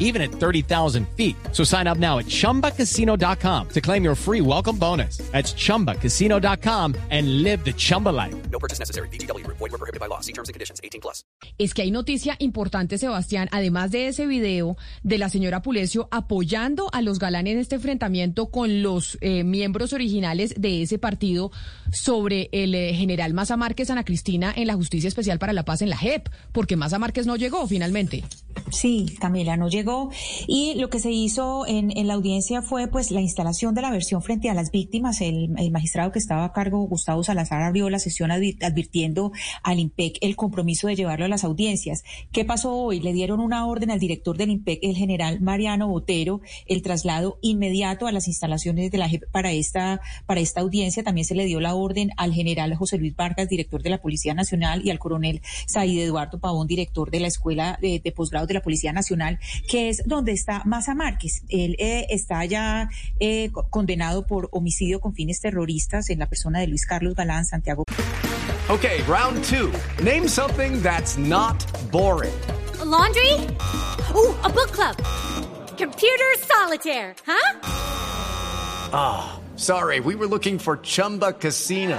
even at 30,000 feet. So sign up now at chumbacasino.com to claim your free welcome bonus. That's chumbacasino.com and live the Chumba life. No purchase necessary. BGW. Void were prohibited by law. See terms and conditions. 18 plus. Es que hay noticia importante, Sebastián, además de ese video de la señora Pulecio apoyando a los galanes en este enfrentamiento con los eh, miembros originales de ese partido sobre el eh, general Maza Márquez Ana Cristina en la Justicia Especial para la Paz en la JEP, porque Maza Márquez no llegó finalmente. Sí, Camila, no llegó. Y lo que se hizo en, la audiencia fue pues la instalación de la versión frente a las víctimas. El, magistrado que estaba a cargo, Gustavo Salazar, abrió la sesión advirtiendo al IMPEC el compromiso de llevarlo a las audiencias. ¿Qué pasó hoy? Le dieron una orden al director del IMPEC, el general Mariano Botero, el traslado inmediato a las instalaciones de la JEP para esta, para esta audiencia. También se le dio la orden al general José Luis Vargas, director de la Policía Nacional, y al coronel Said Eduardo Pavón, director de la Escuela de, de de la Policía Nacional, que es donde está Maza Márquez. Él eh, está ya eh, condenado por homicidio con fines terroristas en la persona de Luis Carlos Galán Santiago. Okay, round two. Name something that's not boring. A laundry? Ooh, a book club. Computer solitaire, huh? Ah, oh, sorry. We were looking for Chumba Casino.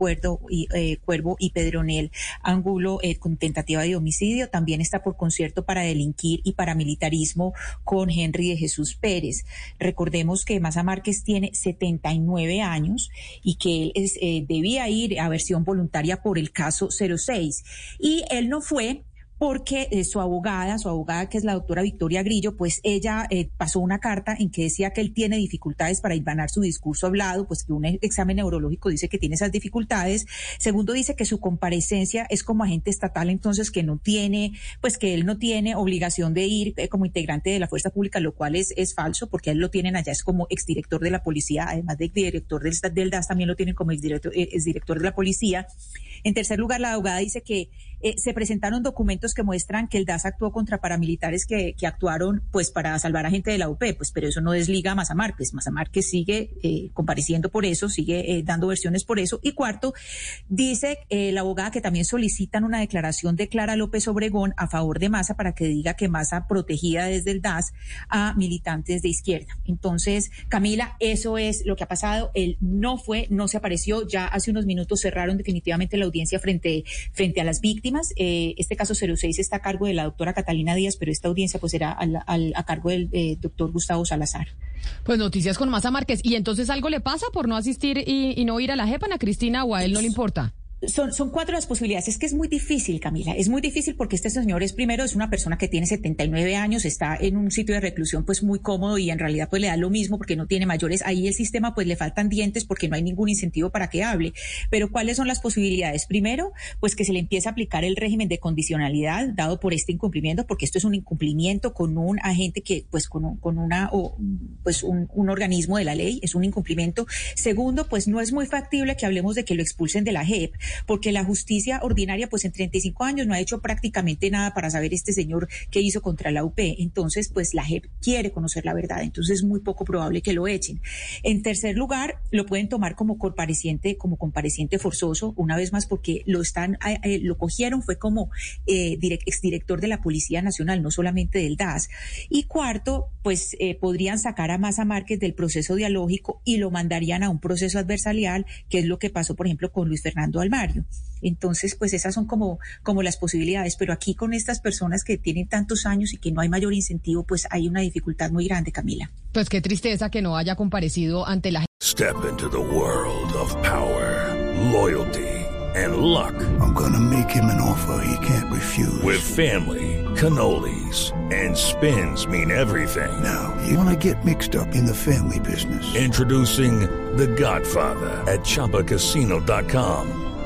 Cuervo y, eh, Cuervo y Pedronel Angulo eh, con tentativa de homicidio. También está por concierto para delinquir y paramilitarismo con Henry de Jesús Pérez. Recordemos que Maza Márquez tiene 79 años y que él eh, debía ir a versión voluntaria por el caso 06. Y él no fue porque eh, su abogada, su abogada que es la doctora Victoria Grillo, pues ella eh, pasó una carta en que decía que él tiene dificultades para hilvanar su discurso hablado, pues que un examen neurológico dice que tiene esas dificultades. Segundo, dice que su comparecencia es como agente estatal, entonces que no tiene, pues que él no tiene obligación de ir eh, como integrante de la fuerza pública, lo cual es, es falso, porque él lo tienen allá, es como exdirector de la policía, además de director del, del DAS, también lo tienen como exdirector, exdirector de la policía. En tercer lugar, la abogada dice que eh, se presentaron documentos que muestran que el DAS actuó contra paramilitares que, que, actuaron pues para salvar a gente de la UP, pues pero eso no desliga a Maza Márquez. Maza Márquez sigue eh, compareciendo por eso, sigue eh, dando versiones por eso. Y cuarto, dice eh, la abogada que también solicitan una declaración de Clara López Obregón a favor de Maza para que diga que Maza protegía desde el DAS a militantes de izquierda. Entonces, Camila, eso es lo que ha pasado. Él no fue, no se apareció. Ya hace unos minutos cerraron definitivamente la audiencia frente, frente a las víctimas. Eh, este caso 06 está a cargo de la doctora Catalina Díaz, pero esta audiencia pues será al, al, a cargo del eh, doctor Gustavo Salazar. Pues noticias con Maza Márquez. ¿Y entonces algo le pasa por no asistir y, y no ir a la JEPAN a Cristina o a él no le importa? Son, son cuatro las posibilidades. Es que es muy difícil, Camila. Es muy difícil porque este señor es primero, es una persona que tiene 79 años, está en un sitio de reclusión pues muy cómodo y en realidad pues le da lo mismo porque no tiene mayores. Ahí el sistema pues le faltan dientes porque no hay ningún incentivo para que hable. Pero ¿cuáles son las posibilidades? Primero, pues que se le empiece a aplicar el régimen de condicionalidad dado por este incumplimiento, porque esto es un incumplimiento con un agente que pues con, con una, o, pues un, un organismo de la ley, es un incumplimiento. Segundo, pues no es muy factible que hablemos de que lo expulsen de la JEP porque la justicia ordinaria, pues en 35 años no ha hecho prácticamente nada para saber este señor qué hizo contra la UP. Entonces, pues la JEP quiere conocer la verdad, entonces es muy poco probable que lo echen. En tercer lugar, lo pueden tomar como compareciente, como compareciente forzoso, una vez más porque lo están, eh, lo cogieron, fue como eh, direct, exdirector de la Policía Nacional, no solamente del DAS. Y cuarto, pues eh, podrían sacar a Maza Márquez del proceso dialógico y lo mandarían a un proceso adversarial, que es lo que pasó, por ejemplo, con Luis Fernando Entonces, pues esas son como, como las posibilidades, pero aquí con estas personas que tienen tantos años y que no hay mayor incentivo, pues hay una dificultad muy grande, Camila. Pues qué tristeza que no haya comparecido ante la Step into the world of power, loyalty and luck. I'm gonna make him an offer he can't refuse. With family, cannolis and spins mean everything. Now, you wanna get mixed up in the family business. Introducing The Godfather at chapacasino.com.